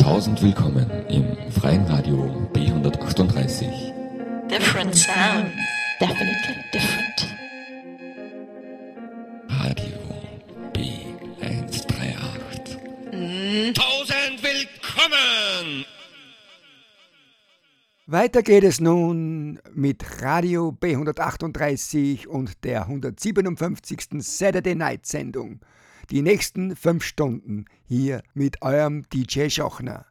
Tausend willkommen im freien Radio B138. Different sound. Definitely different. Radio B138. Tausend willkommen! Weiter geht es nun mit Radio B138 und der 157. Saturday Night Sendung. Die nächsten fünf Stunden hier mit eurem DJ Schochner.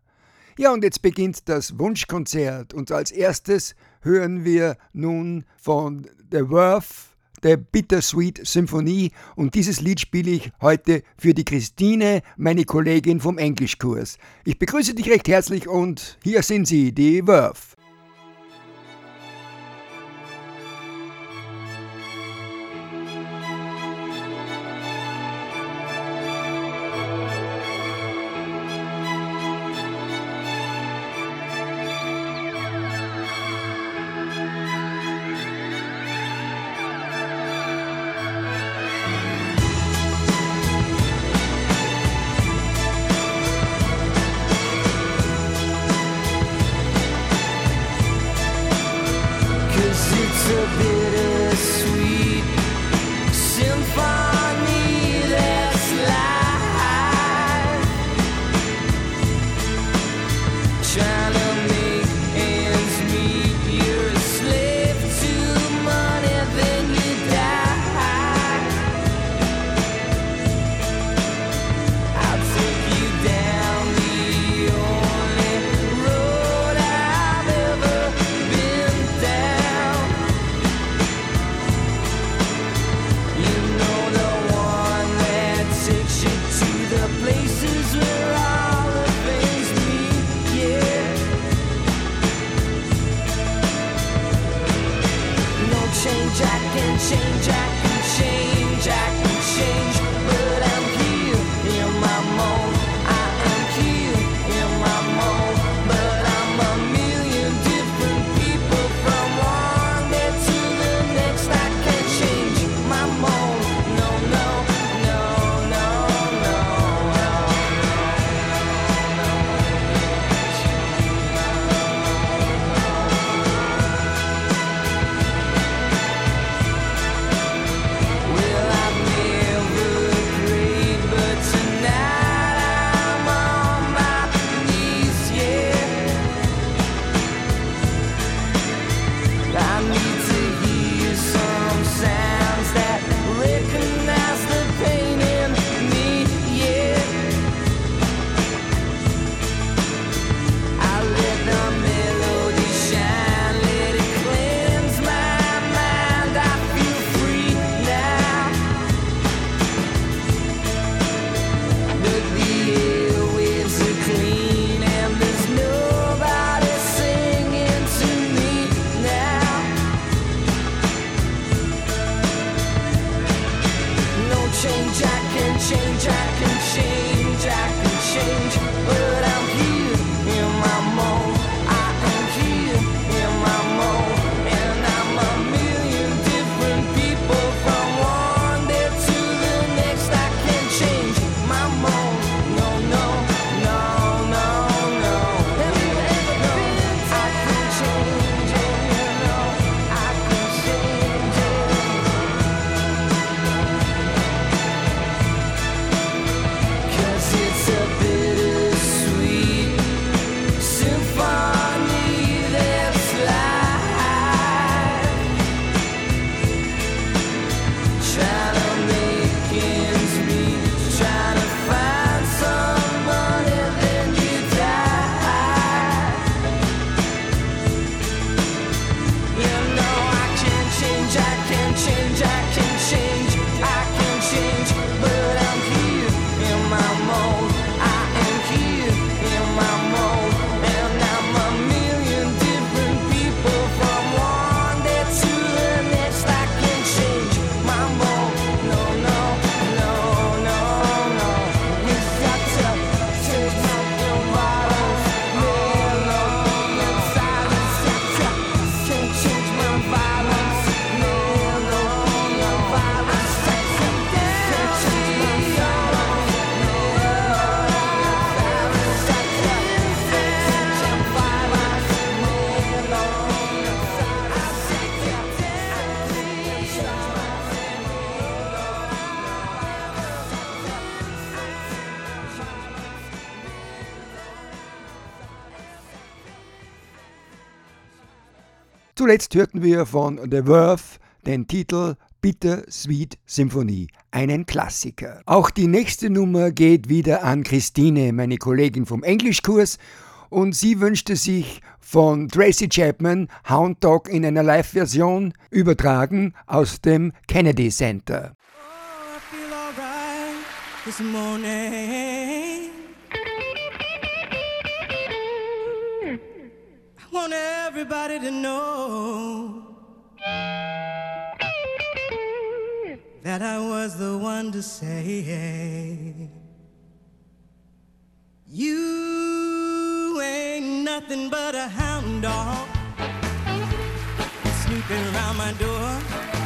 Ja, und jetzt beginnt das Wunschkonzert und als erstes hören wir nun von The Worth der Bittersweet Symphonie und dieses Lied spiele ich heute für die Christine, meine Kollegin vom Englischkurs. Ich begrüße dich recht herzlich und hier sind sie, die Worth. Zuletzt hörten wir von The Verve den Titel Bitter Sweet Symphony, einen Klassiker. Auch die nächste Nummer geht wieder an Christine, meine Kollegin vom Englischkurs, und sie wünschte sich von Tracy Chapman Hound Dog in einer Live-Version übertragen aus dem Kennedy Center. I want everybody to know that I was the one to say, You ain't nothing but a hound dog snooping around my door.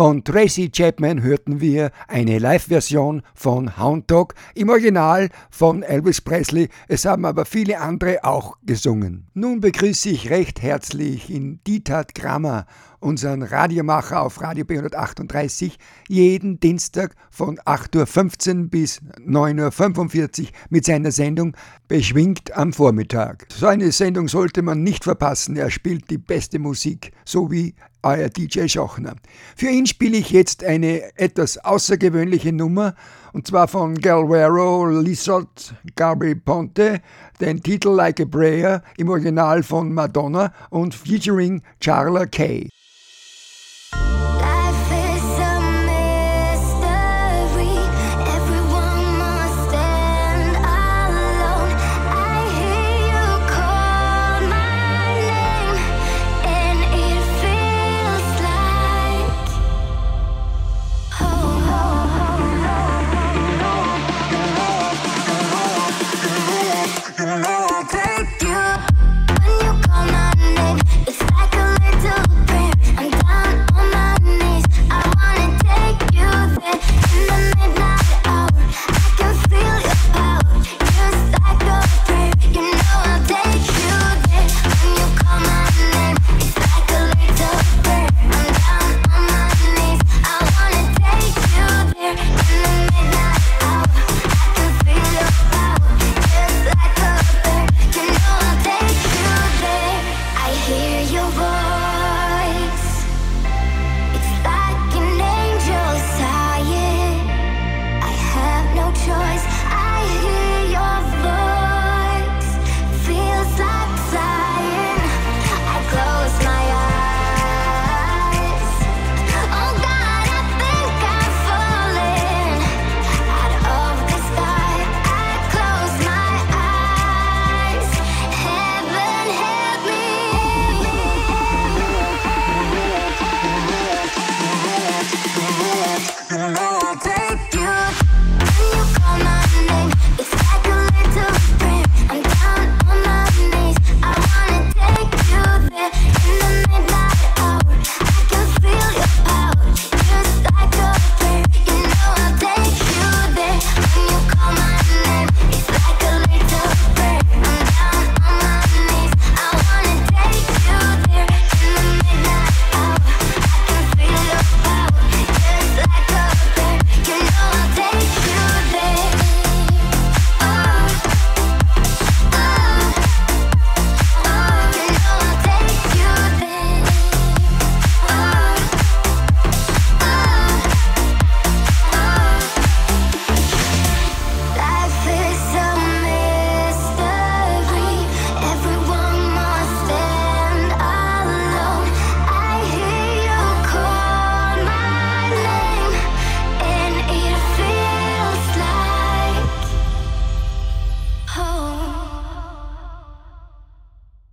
Von Tracy Chapman hörten wir eine Live-Version von Hound Dog im Original von Elvis Presley. Es haben aber viele andere auch gesungen. Nun begrüße ich recht herzlich in Dietat Grammer unseren Radiomacher auf Radio B138, jeden Dienstag von 8.15 Uhr bis 9.45 Uhr mit seiner Sendung Beschwingt am Vormittag. So eine Sendung sollte man nicht verpassen. Er spielt die beste Musik, so wie euer DJ Schochner. Für ihn spiele ich jetzt eine etwas außergewöhnliche Nummer, und zwar von Galvero Lissot Gabri Ponte, den Titel Like a Prayer im Original von Madonna und featuring Charla Kay.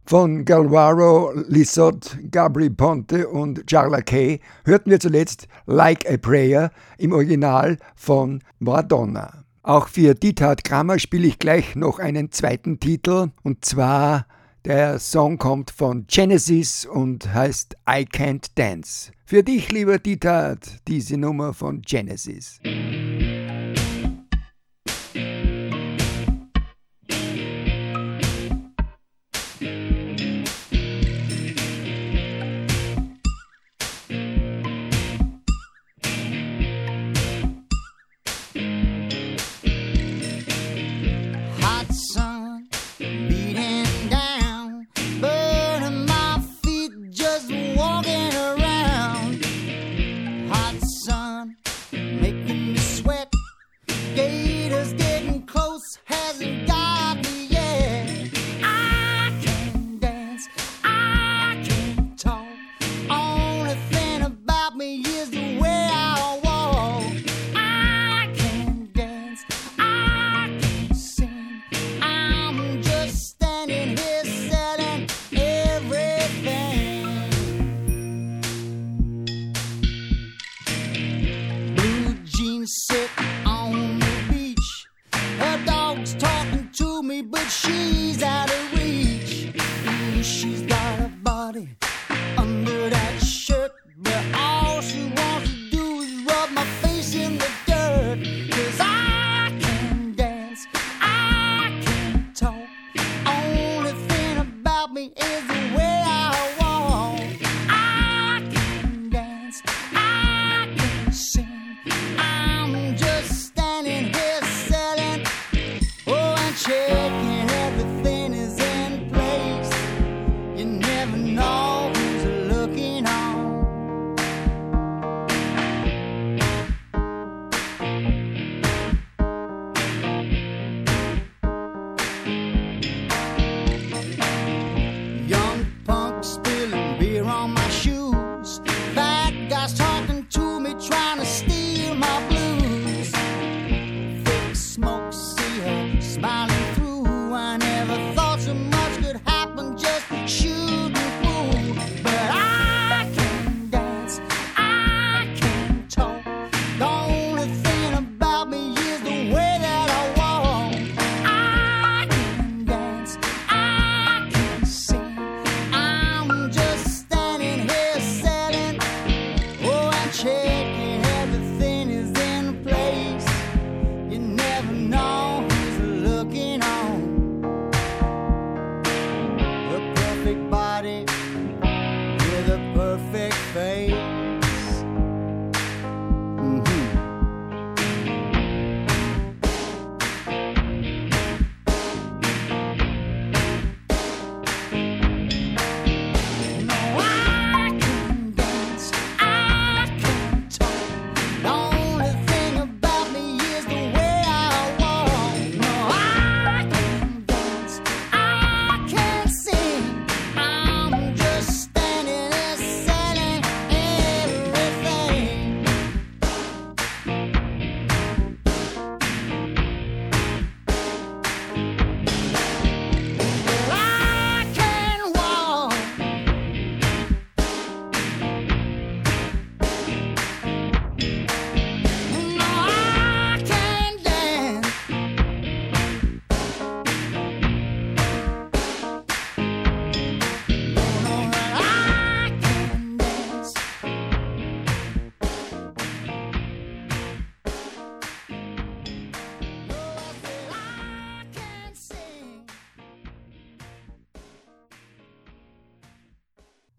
Von Galvaro Lissot, Gabri Ponte und Charla Kay hörten wir zuletzt Like a Prayer im Original von Madonna. Auch für Diethard Kramer spiele ich gleich noch einen zweiten Titel und zwar der Song kommt von Genesis und heißt I Can't Dance. Für dich, lieber Diethard, diese Nummer von Genesis.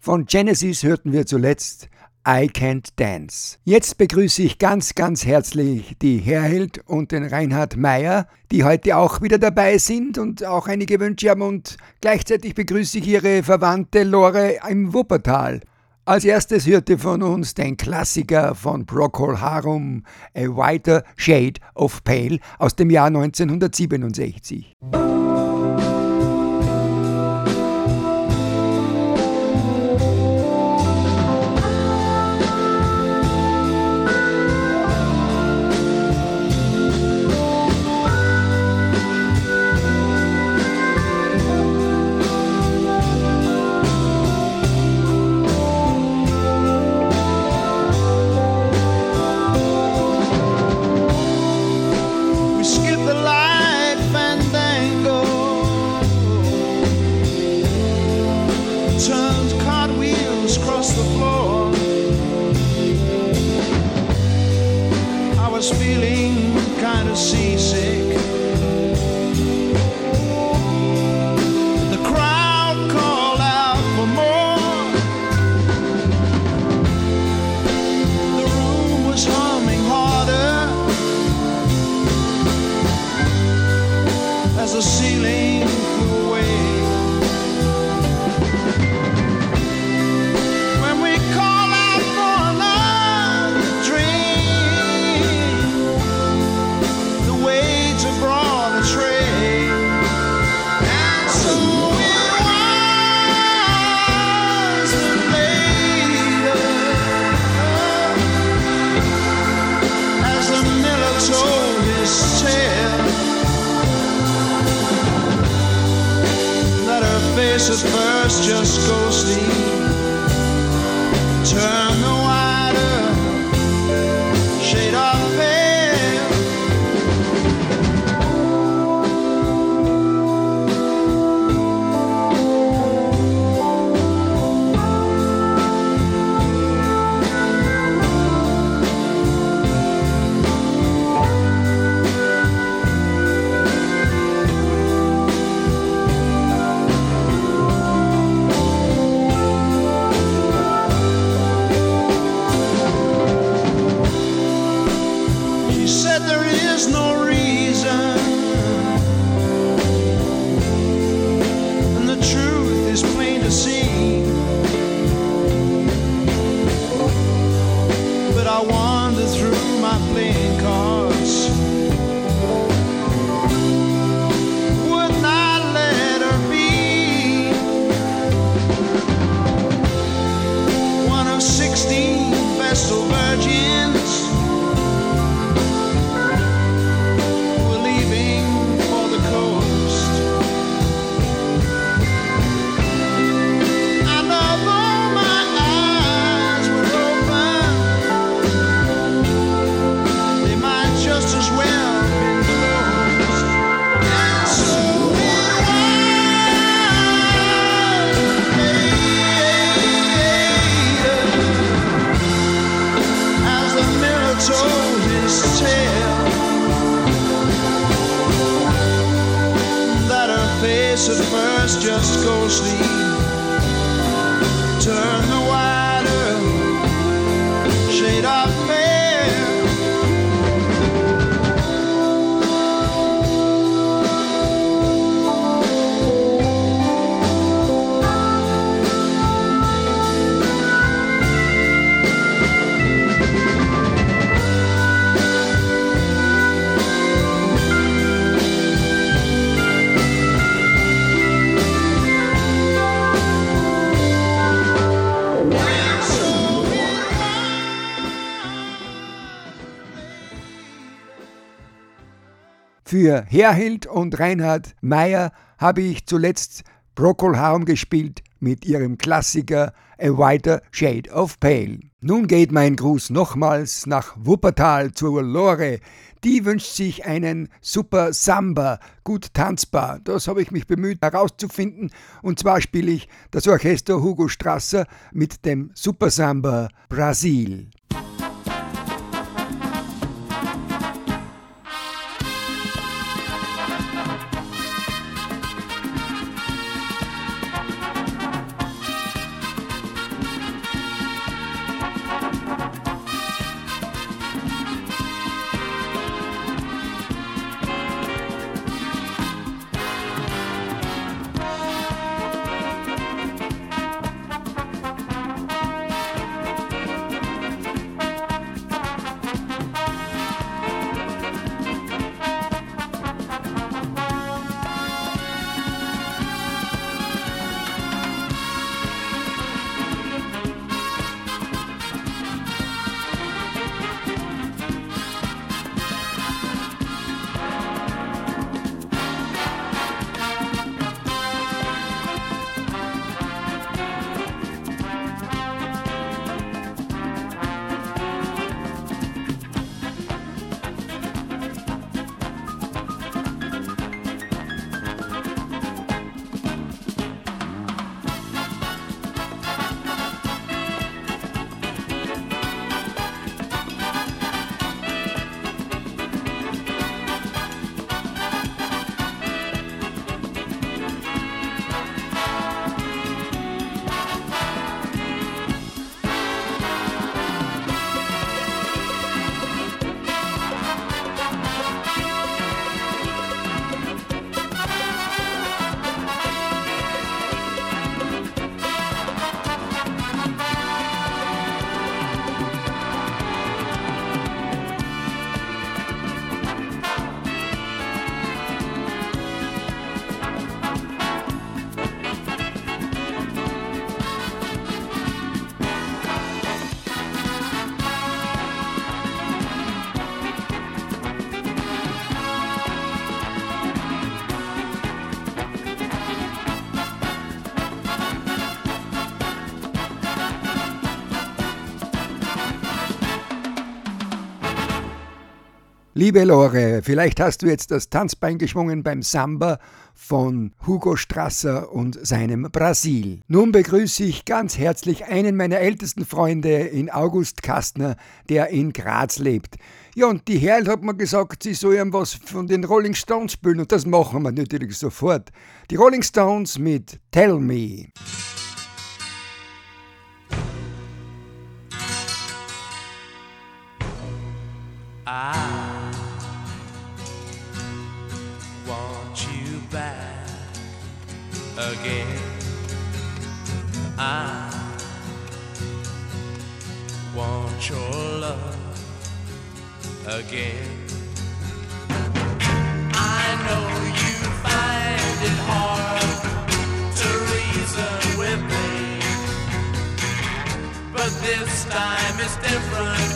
Von Genesis hörten wir zuletzt I Can't Dance. Jetzt begrüße ich ganz, ganz herzlich die Herhild und den Reinhard Meyer, die heute auch wieder dabei sind und auch einige Wünsche haben und gleichzeitig begrüße ich ihre Verwandte Lore im Wuppertal. Als erstes hörte von uns den Klassiker von Procol Harum, A Whiter Shade of Pale aus dem Jahr 1967. Für Herhild und Reinhard Meyer habe ich zuletzt Procol gespielt mit ihrem Klassiker A Whiter Shade of Pale. Nun geht mein Gruß nochmals nach Wuppertal zur Lore. Die wünscht sich einen super Samba, gut tanzbar. Das habe ich mich bemüht herauszufinden. Und zwar spiele ich das Orchester Hugo Strasser mit dem Super Samba Brasil. Liebe Lore, vielleicht hast du jetzt das Tanzbein geschwungen beim Samba von Hugo Strasser und seinem Brasil. Nun begrüße ich ganz herzlich einen meiner ältesten Freunde in August Kastner, der in Graz lebt. Ja, und die Herl hat mir gesagt, sie soll ihm was von den Rolling Stones spielen und das machen wir natürlich sofort. Die Rolling Stones mit Tell Me. Again. I know you find it hard to reason with me, but this time is different.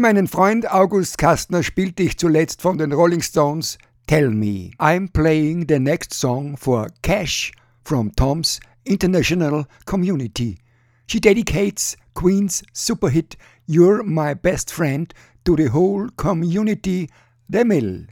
Für meinen Freund August Kastner spielte ich zuletzt von den Rolling Stones Tell Me. I'm playing the next song for Cash from Tom's International Community. She dedicates Queen's super hit You're My Best Friend to the whole community, The Mill.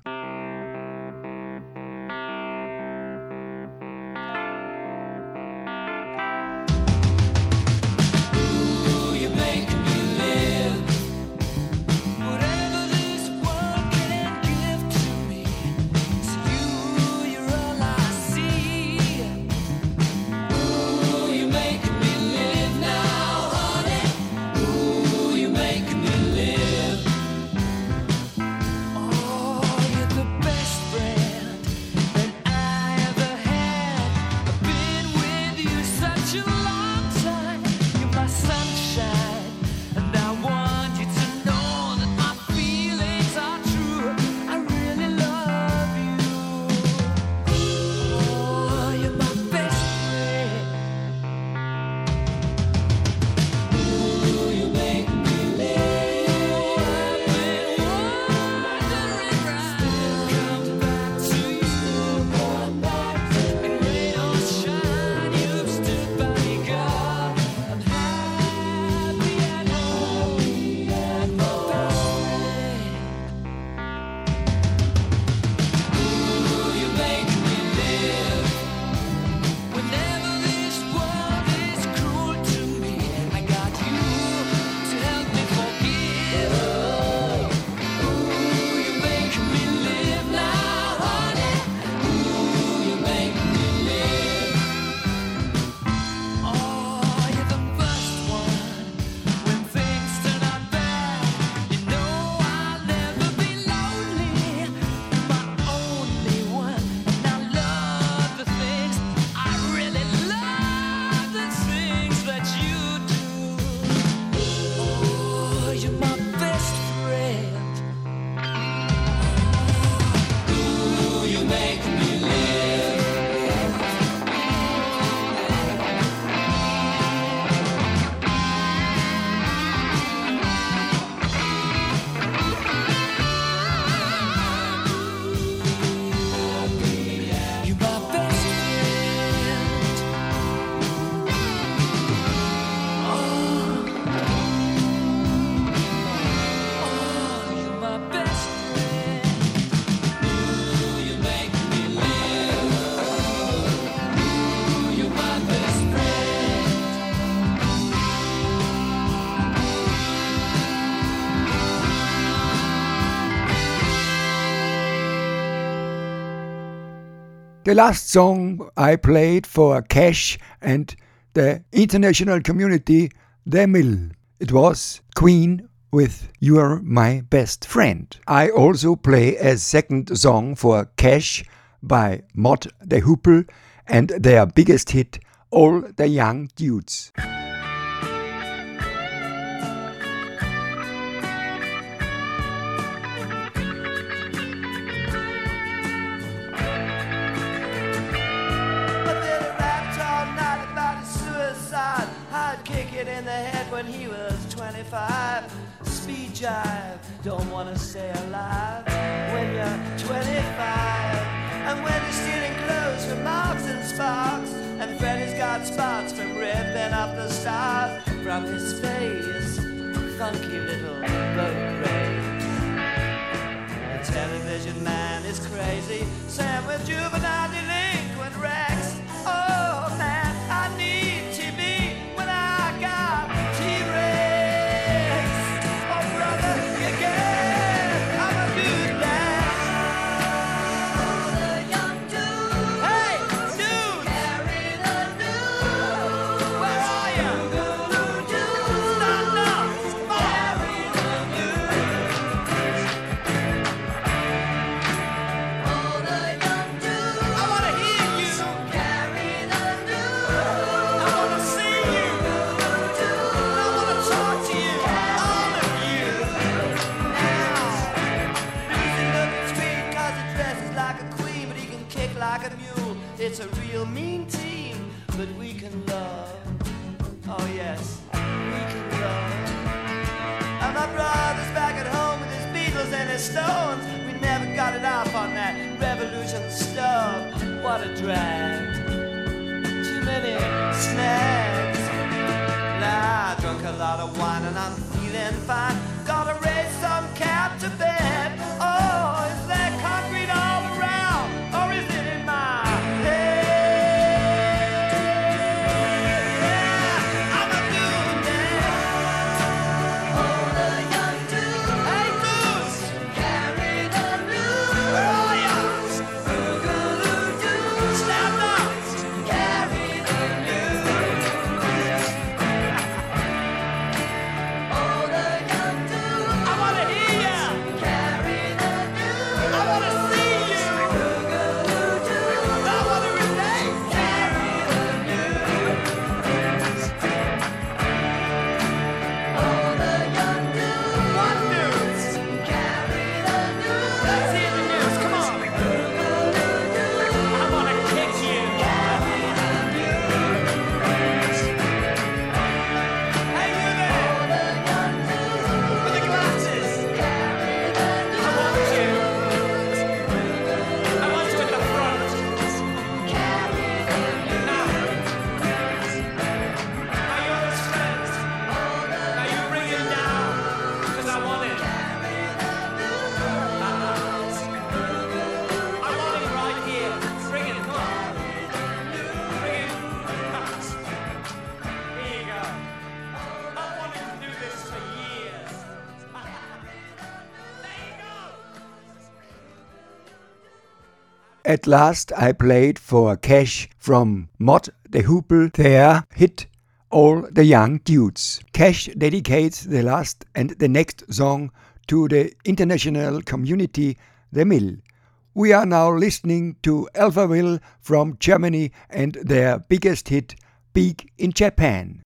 The last song I played for Cash and the international community, The Mill. It was Queen with You're My Best Friend. I also play a second song for Cash by Mod the Hoople and their biggest hit, All the Young Dudes. Don't wanna stay alive when you're 25. And when he's stealing clothes from Marks and Sparks. And Freddy's got spots from ripping up the stars from his face. Funky little boat race. The television man is crazy. Sam with juvenile delinquent At last, I played for Cash from Mod the Hoople their hit All the Young Dudes. Cash dedicates the last and the next song to the international community, The Mill. We are now listening to Alphaville from Germany and their biggest hit, Big in Japan.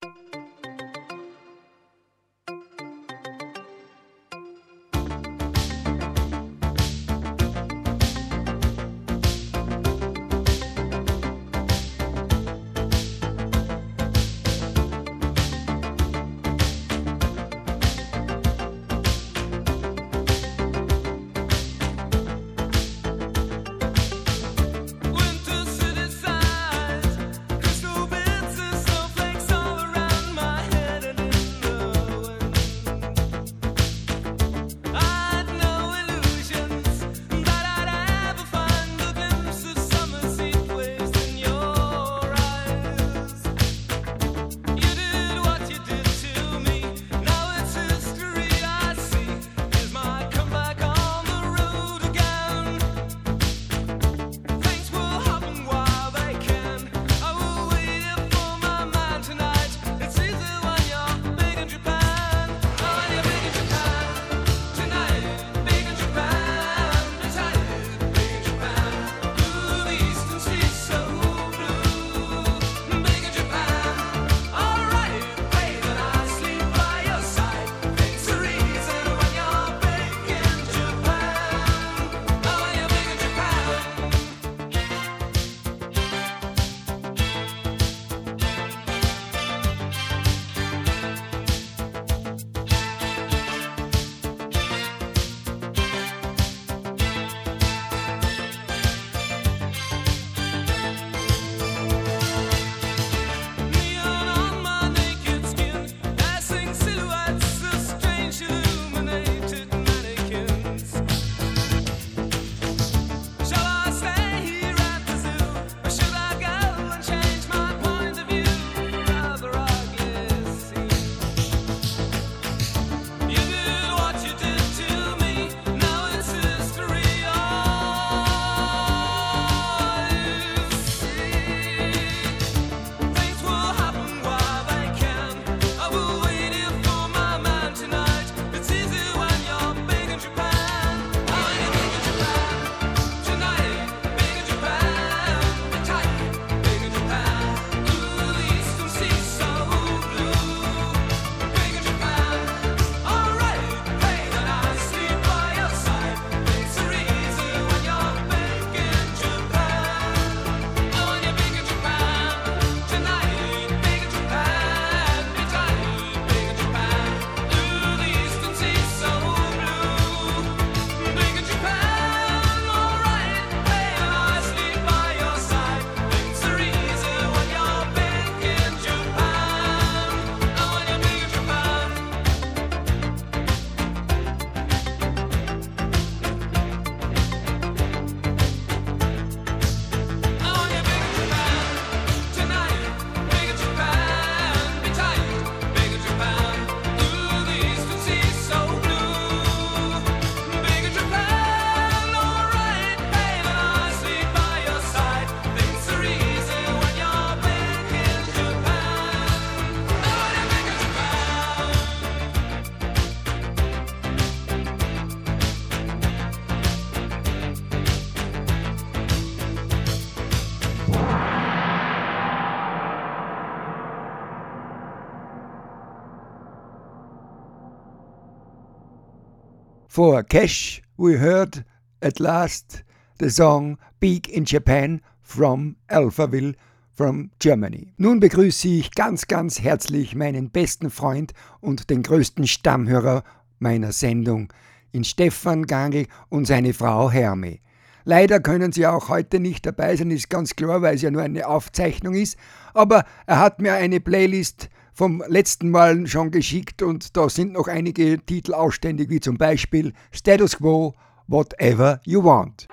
For Cash, we heard at last the song Big in Japan from Alphaville from Germany. Nun begrüße ich ganz, ganz herzlich meinen besten Freund und den größten Stammhörer meiner Sendung, in Stefan Gangl und seine Frau Herme. Leider können sie auch heute nicht dabei sein, ist ganz klar, weil es ja nur eine Aufzeichnung ist. Aber er hat mir eine Playlist vom letzten Mal schon geschickt und da sind noch einige Titel ausständig, wie zum Beispiel Status Quo, Whatever You Want.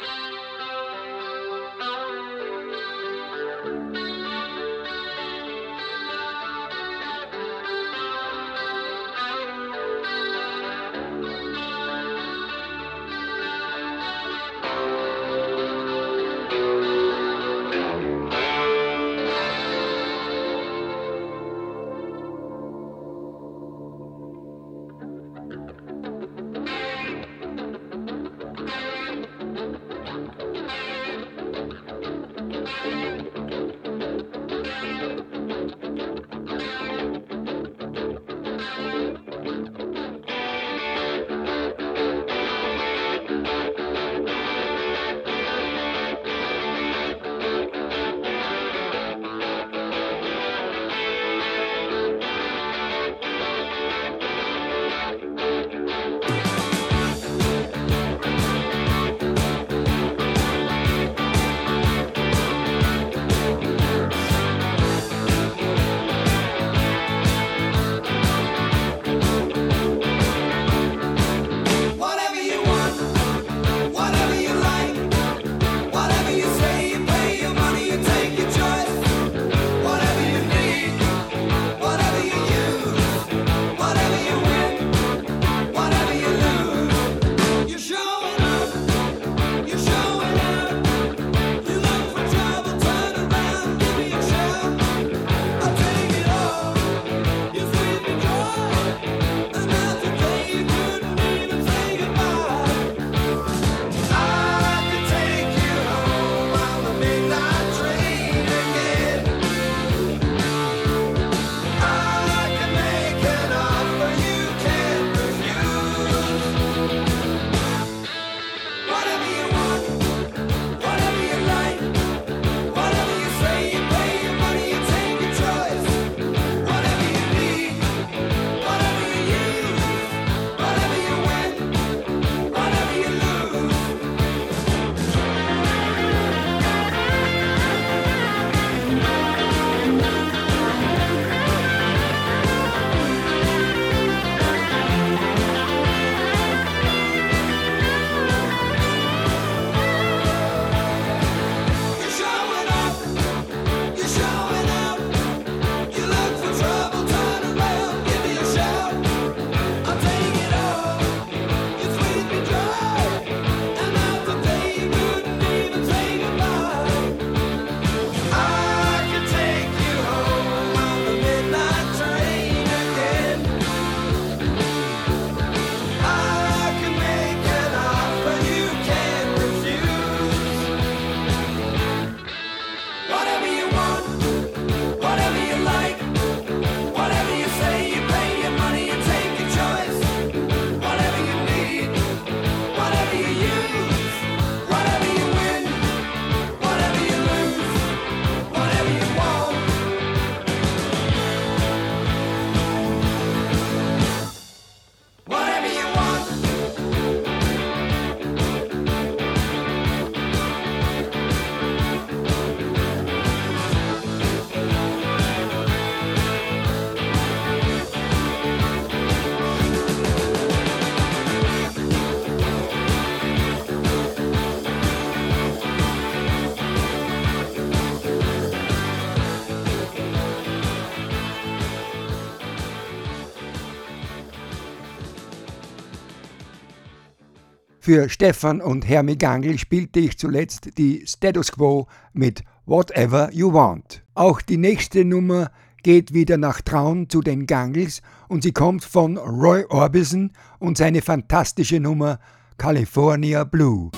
Für Stefan und Hermi Gangl spielte ich zuletzt die Status Quo mit Whatever You Want. Auch die nächste Nummer geht wieder nach Traun zu den Gangls und sie kommt von Roy Orbison und seine fantastische Nummer California Blue.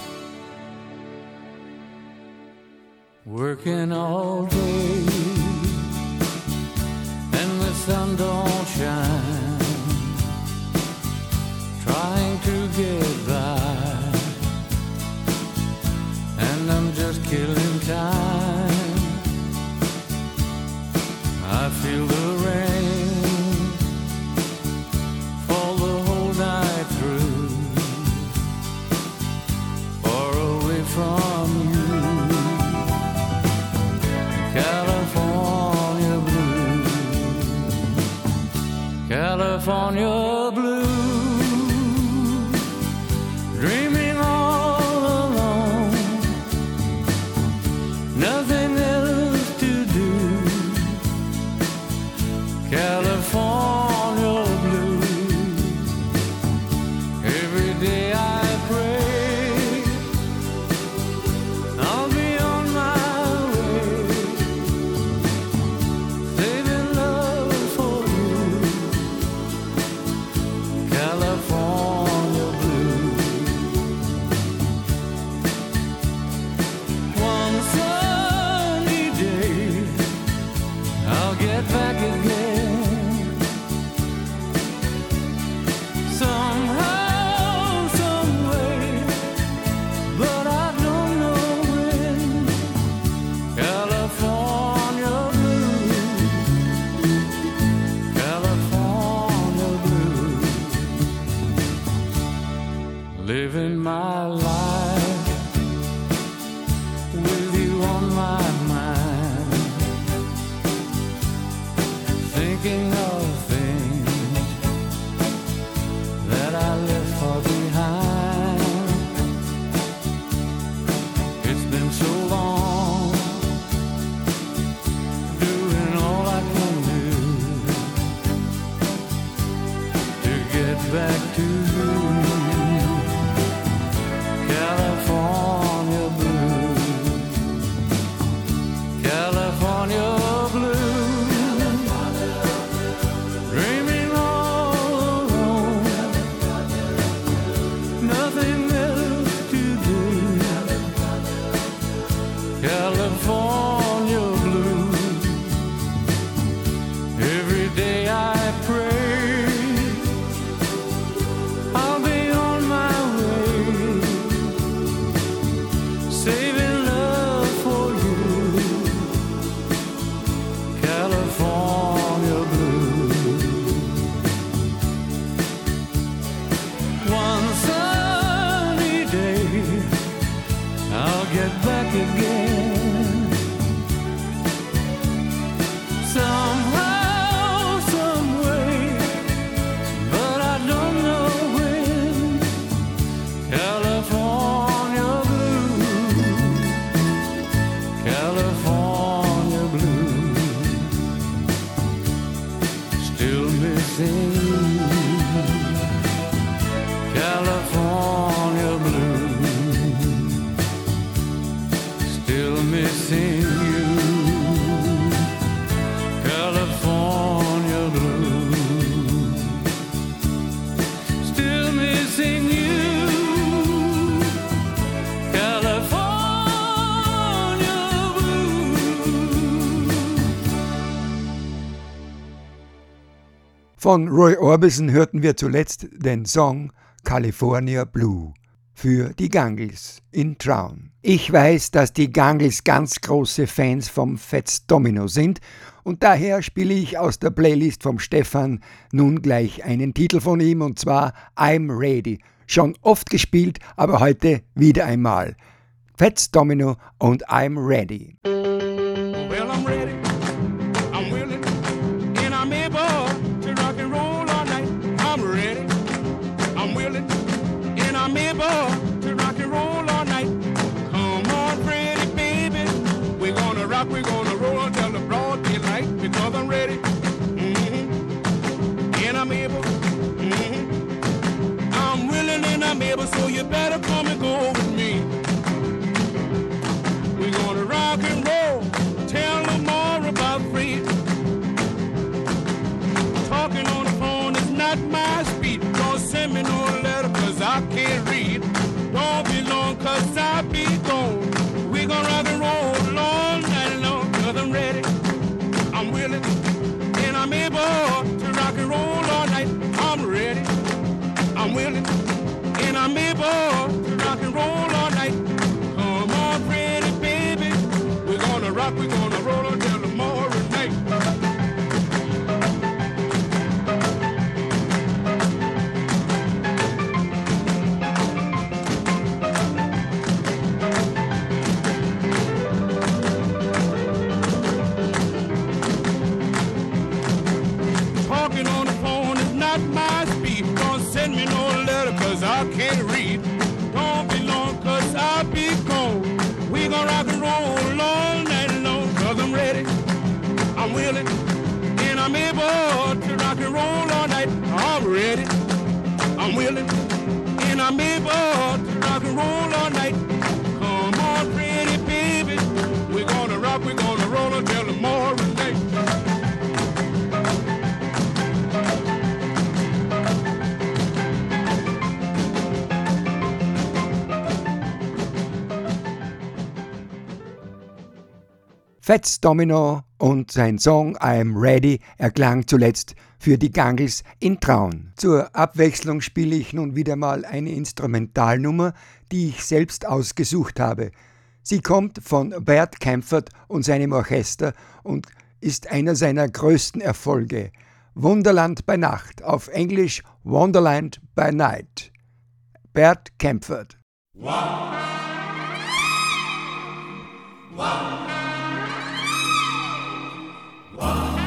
Working all day Von Roy Orbison hörten wir zuletzt den Song California Blue für die Gangles in Traun. Ich weiß, dass die Gangles ganz große Fans vom Fats Domino sind und daher spiele ich aus der Playlist vom Stefan nun gleich einen Titel von ihm und zwar I'm Ready. Schon oft gespielt, aber heute wieder einmal. Fats Domino und I'm Ready. Well, I'm ready. I'm able to rock and roll Fats Domino und sein Song I'm Ready erklang zuletzt für die Gangles in Traun. Zur Abwechslung spiele ich nun wieder mal eine Instrumentalnummer, die ich selbst ausgesucht habe. Sie kommt von Bert Camford und seinem Orchester und ist einer seiner größten Erfolge. Wunderland bei Nacht, auf Englisch Wonderland by Night. Bert One.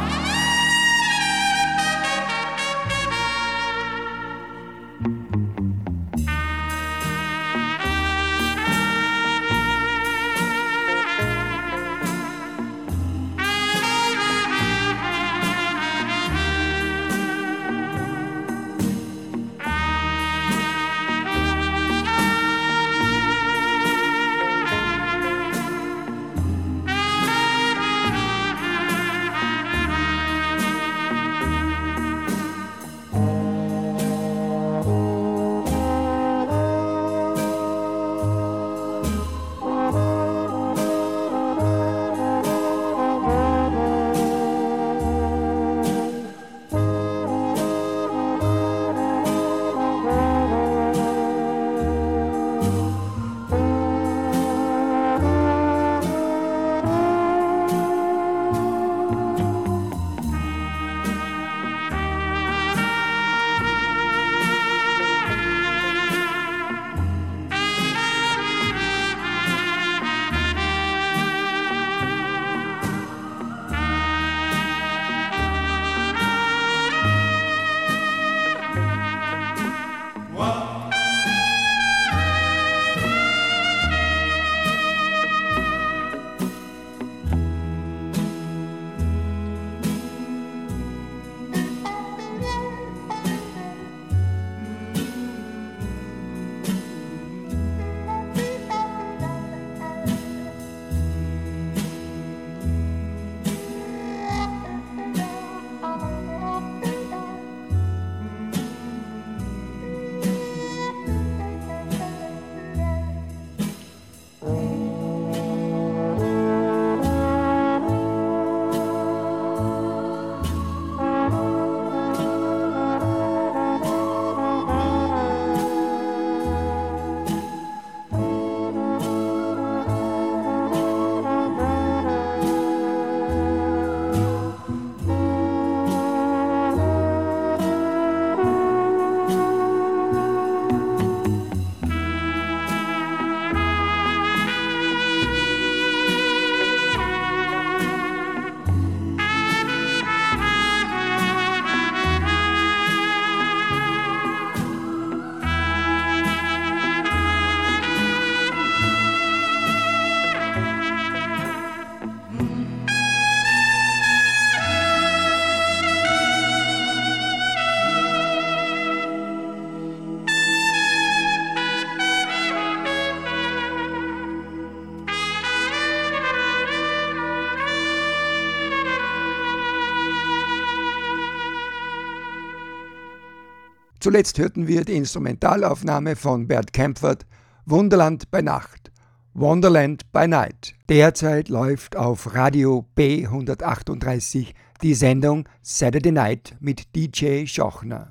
Zuletzt hörten wir die Instrumentalaufnahme von Bert Kempfert Wunderland bei Nacht. Wonderland by Night. Derzeit läuft auf Radio B138 die Sendung Saturday Night mit DJ Schochner.